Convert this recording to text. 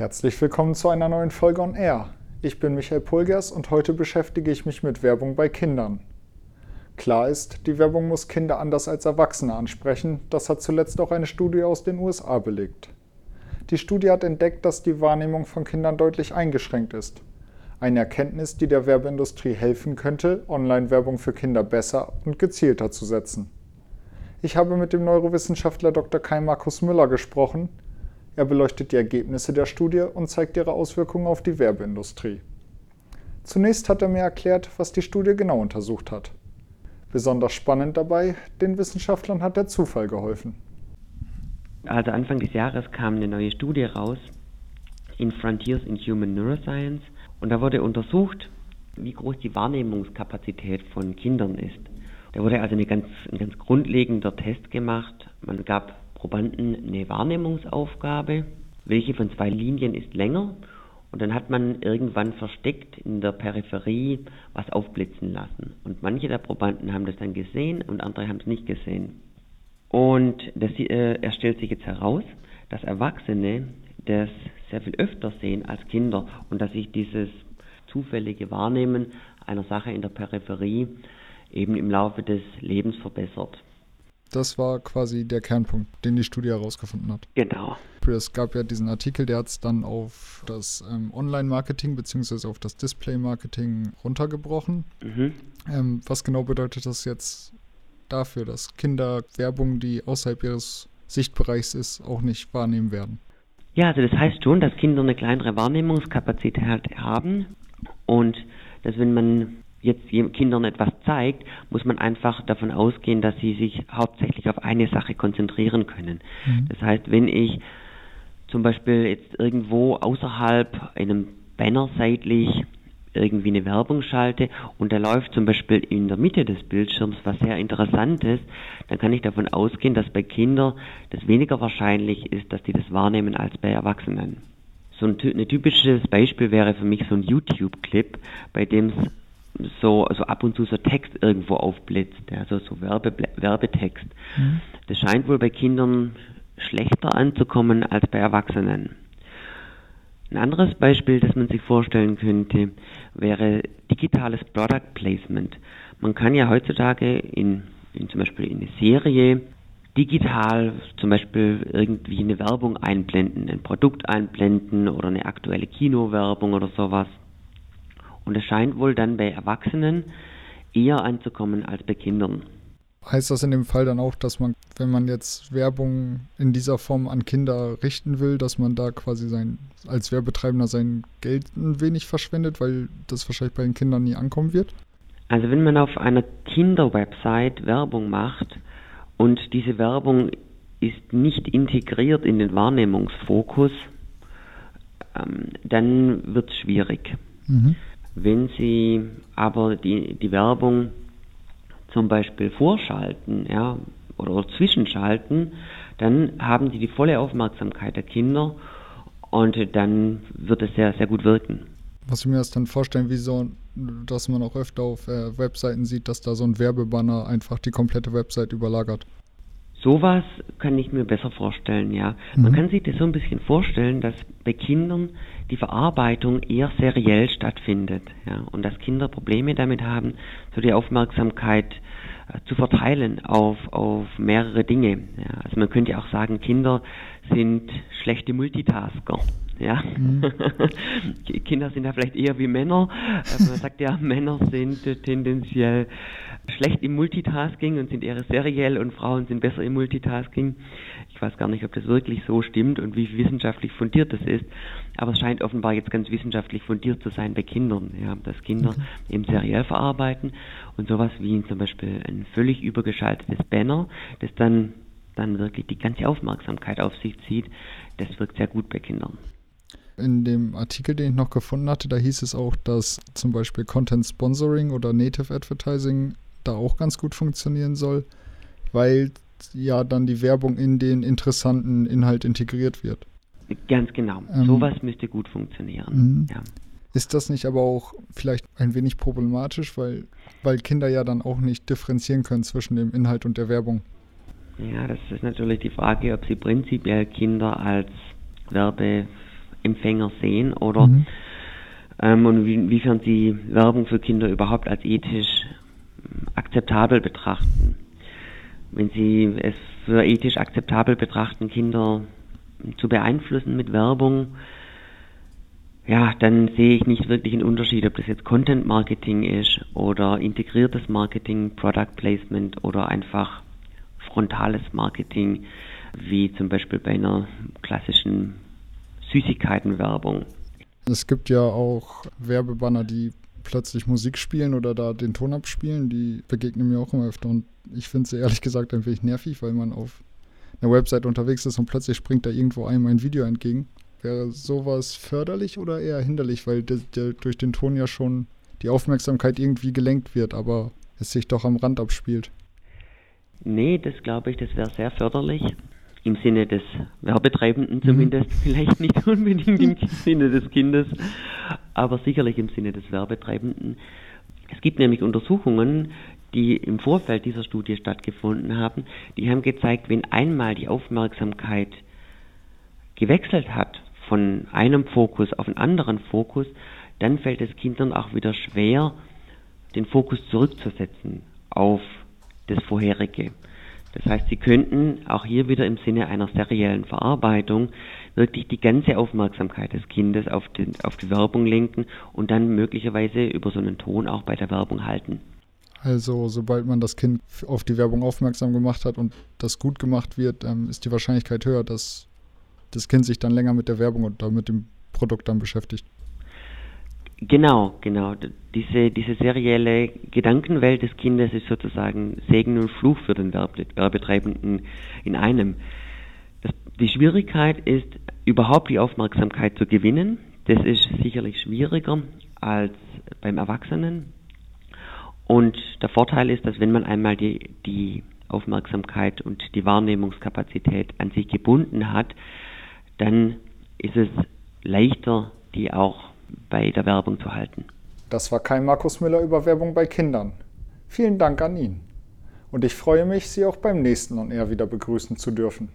Herzlich willkommen zu einer neuen Folge on Air. Ich bin Michael Pulgers und heute beschäftige ich mich mit Werbung bei Kindern. Klar ist, die Werbung muss Kinder anders als Erwachsene ansprechen. Das hat zuletzt auch eine Studie aus den USA belegt. Die Studie hat entdeckt, dass die Wahrnehmung von Kindern deutlich eingeschränkt ist. Eine Erkenntnis, die der Werbeindustrie helfen könnte, Online-Werbung für Kinder besser und gezielter zu setzen. Ich habe mit dem Neurowissenschaftler Dr. Kai Markus Müller gesprochen, er beleuchtet die Ergebnisse der Studie und zeigt ihre Auswirkungen auf die Werbeindustrie. Zunächst hat er mir erklärt, was die Studie genau untersucht hat. Besonders spannend dabei, den Wissenschaftlern hat der Zufall geholfen. Also Anfang des Jahres kam eine neue Studie raus in Frontiers in Human Neuroscience und da wurde untersucht, wie groß die Wahrnehmungskapazität von Kindern ist. Da wurde also ganz, ein ganz grundlegender Test gemacht. Man gab Probanden eine Wahrnehmungsaufgabe, welche von zwei Linien ist länger und dann hat man irgendwann versteckt in der Peripherie was aufblitzen lassen. Und manche der Probanden haben das dann gesehen und andere haben es nicht gesehen. Und das äh, er stellt sich jetzt heraus, dass Erwachsene das sehr viel öfter sehen als Kinder und dass sich dieses zufällige Wahrnehmen einer Sache in der Peripherie eben im Laufe des Lebens verbessert. Das war quasi der Kernpunkt, den die Studie herausgefunden hat. Genau. Es gab ja diesen Artikel, der hat es dann auf das ähm, Online-Marketing bzw. auf das Display-Marketing runtergebrochen. Mhm. Ähm, was genau bedeutet das jetzt dafür, dass Kinder Werbung, die außerhalb ihres Sichtbereichs ist, auch nicht wahrnehmen werden? Ja, also das heißt schon, dass Kinder eine kleinere Wahrnehmungskapazität haben und dass wenn man jetzt Kindern etwas zeigt, muss man einfach davon ausgehen, dass sie sich hauptsächlich auf eine Sache konzentrieren können. Mhm. Das heißt, wenn ich zum Beispiel jetzt irgendwo außerhalb einem Banner seitlich irgendwie eine Werbung schalte und da läuft zum Beispiel in der Mitte des Bildschirms was sehr Interessantes, dann kann ich davon ausgehen, dass bei Kindern das weniger wahrscheinlich ist, dass die das wahrnehmen als bei Erwachsenen. So ein, ein typisches Beispiel wäre für mich so ein YouTube-Clip, bei dem es so also ab und zu so Text irgendwo aufblitzt, also so Werbe, Werbetext. Mhm. Das scheint wohl bei Kindern schlechter anzukommen als bei Erwachsenen. Ein anderes Beispiel, das man sich vorstellen könnte, wäre digitales Product Placement. Man kann ja heutzutage in, in zum Beispiel in eine Serie digital zum Beispiel irgendwie eine Werbung einblenden, ein Produkt einblenden oder eine aktuelle Kinowerbung oder sowas. Und es scheint wohl dann bei Erwachsenen eher anzukommen als bei Kindern. Heißt das in dem Fall dann auch, dass man, wenn man jetzt Werbung in dieser Form an Kinder richten will, dass man da quasi sein, als Werbetreibender sein Geld ein wenig verschwendet, weil das wahrscheinlich bei den Kindern nie ankommen wird? Also wenn man auf einer Kinderwebsite Werbung macht und diese Werbung ist nicht integriert in den Wahrnehmungsfokus, ähm, dann wird es schwierig. Mhm. Wenn Sie aber die, die Werbung zum Beispiel vorschalten ja, oder zwischenschalten, dann haben Sie die volle Aufmerksamkeit der Kinder und dann wird es sehr, sehr gut wirken. Was ich mir das dann vorstellen, wie so, dass man auch öfter auf äh, Webseiten sieht, dass da so ein Werbebanner einfach die komplette Website überlagert. Sowas kann ich mir besser vorstellen, ja. Mhm. Man kann sich das so ein bisschen vorstellen, dass bei Kindern die Verarbeitung eher seriell stattfindet, ja, und dass Kinder Probleme damit haben, so die Aufmerksamkeit äh, zu verteilen auf, auf mehrere Dinge. Ja. Also man könnte auch sagen, Kinder sind schlechte Multitasker. Ja. Mhm. Kinder sind ja vielleicht eher wie Männer. Äh, man sagt ja, Männer sind tendenziell schlecht im Multitasking und sind eher seriell und Frauen sind besser im Multitasking. Ich weiß gar nicht, ob das wirklich so stimmt und wie wissenschaftlich fundiert das ist, aber es scheint offenbar jetzt ganz wissenschaftlich fundiert zu sein bei Kindern, ja, dass Kinder okay. eben seriell verarbeiten und sowas wie zum Beispiel ein völlig übergeschaltetes Banner, das dann dann wirklich die ganze Aufmerksamkeit auf sich zieht, das wirkt sehr gut bei Kindern in dem Artikel, den ich noch gefunden hatte, da hieß es auch, dass zum Beispiel Content Sponsoring oder Native Advertising da auch ganz gut funktionieren soll, weil ja dann die Werbung in den interessanten Inhalt integriert wird. Ganz genau. Ähm, Sowas müsste gut funktionieren. Mhm. Ja. Ist das nicht aber auch vielleicht ein wenig problematisch, weil, weil Kinder ja dann auch nicht differenzieren können zwischen dem Inhalt und der Werbung? Ja, das ist natürlich die Frage, ob sie prinzipiell Kinder als Werbe Empfänger sehen oder mhm. ähm, und inwiefern sie Werbung für Kinder überhaupt als ethisch akzeptabel betrachten. Wenn sie es für ethisch akzeptabel betrachten, Kinder zu beeinflussen mit Werbung, ja, dann sehe ich nicht wirklich einen Unterschied, ob das jetzt Content Marketing ist oder integriertes Marketing, Product Placement oder einfach frontales Marketing, wie zum Beispiel bei einer klassischen Süßigkeitenwerbung. Es gibt ja auch Werbebanner, die plötzlich Musik spielen oder da den Ton abspielen, die begegnen mir auch immer öfter. Und ich finde sie ehrlich gesagt ein wenig nervig, weil man auf einer Website unterwegs ist und plötzlich springt da irgendwo einem ein Video entgegen. Wäre sowas förderlich oder eher hinderlich, weil der, der durch den Ton ja schon die Aufmerksamkeit irgendwie gelenkt wird, aber es sich doch am Rand abspielt? Nee, das glaube ich, das wäre sehr förderlich. Im Sinne des Werbetreibenden zumindest, mhm. vielleicht nicht unbedingt im Sinne des Kindes, aber sicherlich im Sinne des Werbetreibenden. Es gibt nämlich Untersuchungen, die im Vorfeld dieser Studie stattgefunden haben, die haben gezeigt, wenn einmal die Aufmerksamkeit gewechselt hat von einem Fokus auf einen anderen Fokus, dann fällt es Kindern auch wieder schwer, den Fokus zurückzusetzen auf das vorherige. Das heißt, Sie könnten auch hier wieder im Sinne einer seriellen Verarbeitung wirklich die ganze Aufmerksamkeit des Kindes auf, den, auf die Werbung lenken und dann möglicherweise über so einen Ton auch bei der Werbung halten. Also sobald man das Kind auf die Werbung aufmerksam gemacht hat und das gut gemacht wird, ähm, ist die Wahrscheinlichkeit höher, dass das Kind sich dann länger mit der Werbung und mit dem Produkt dann beschäftigt. Genau, genau. Diese, diese serielle Gedankenwelt des Kindes ist sozusagen Segen und Fluch für den Werbetreibenden in einem. Das, die Schwierigkeit ist, überhaupt die Aufmerksamkeit zu gewinnen. Das ist sicherlich schwieriger als beim Erwachsenen. Und der Vorteil ist, dass wenn man einmal die, die Aufmerksamkeit und die Wahrnehmungskapazität an sich gebunden hat, dann ist es leichter, die auch bei der Werbung zu halten. Das war Kai Markus Müller über Werbung bei Kindern. Vielen Dank an ihn. Und ich freue mich, Sie auch beim nächsten On Air wieder begrüßen zu dürfen.